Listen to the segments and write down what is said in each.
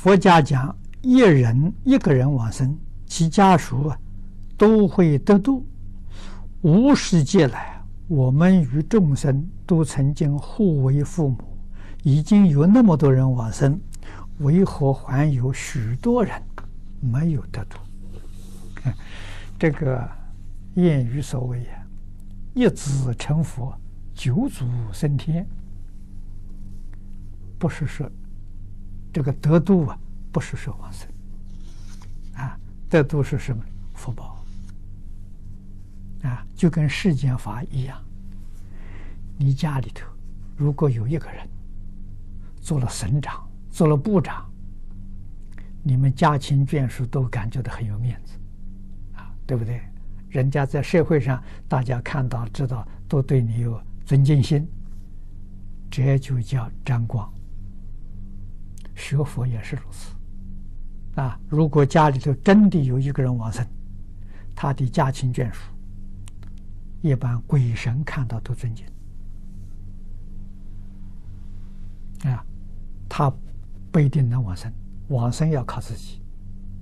佛家讲，一人一个人往生，其家属啊都会得度。无始劫来，我们与众生都曾经互为父母，已经有那么多人往生，为何还有许多人没有得度？这个谚语所谓呀，“一子成佛，九祖升天”，不是说这个得度啊，不是说往生啊，得度是什么？福报啊，就跟世间法一样。你家里头如果有一个人做了省长，做了部长，你们家亲眷属都感觉到很有面子。啊对不对？人家在社会上，大家看到知道，都对你有尊敬心，这就叫沾光。学佛也是如此，啊！如果家里头真的有一个人往生，他的家亲眷属，一般鬼神看到都尊敬，啊，他不一定能往生，往生要靠自己。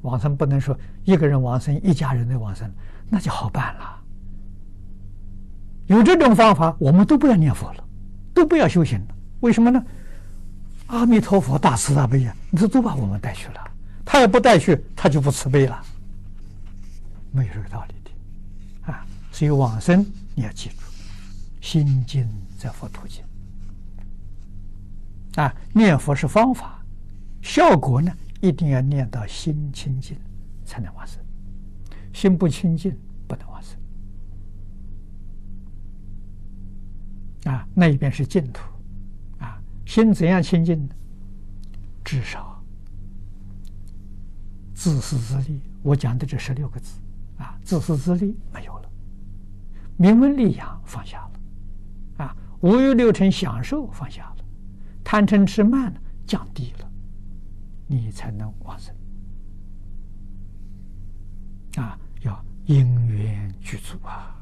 往生不能说一个人往生，一家人都往生，那就好办了。有这种方法，我们都不要念佛了，都不要修行了。为什么呢？阿弥陀佛大慈大悲呀，你这都把我们带去了，他也不带去，他就不慈悲了，没有这个道理的啊。所以往生你要记住，心净则佛土净啊。念佛是方法，效果呢？一定要念到心清净，才能往生。心不清净，不能往生。啊，那一边是净土，心怎样清净呢？至少自私自利，我讲的这十六个字，啊，自私自利没有了，名闻利养放下了，啊，五欲六尘享受放下了，贪嗔痴慢呢降低了。你才能往生啊！要因缘具足啊！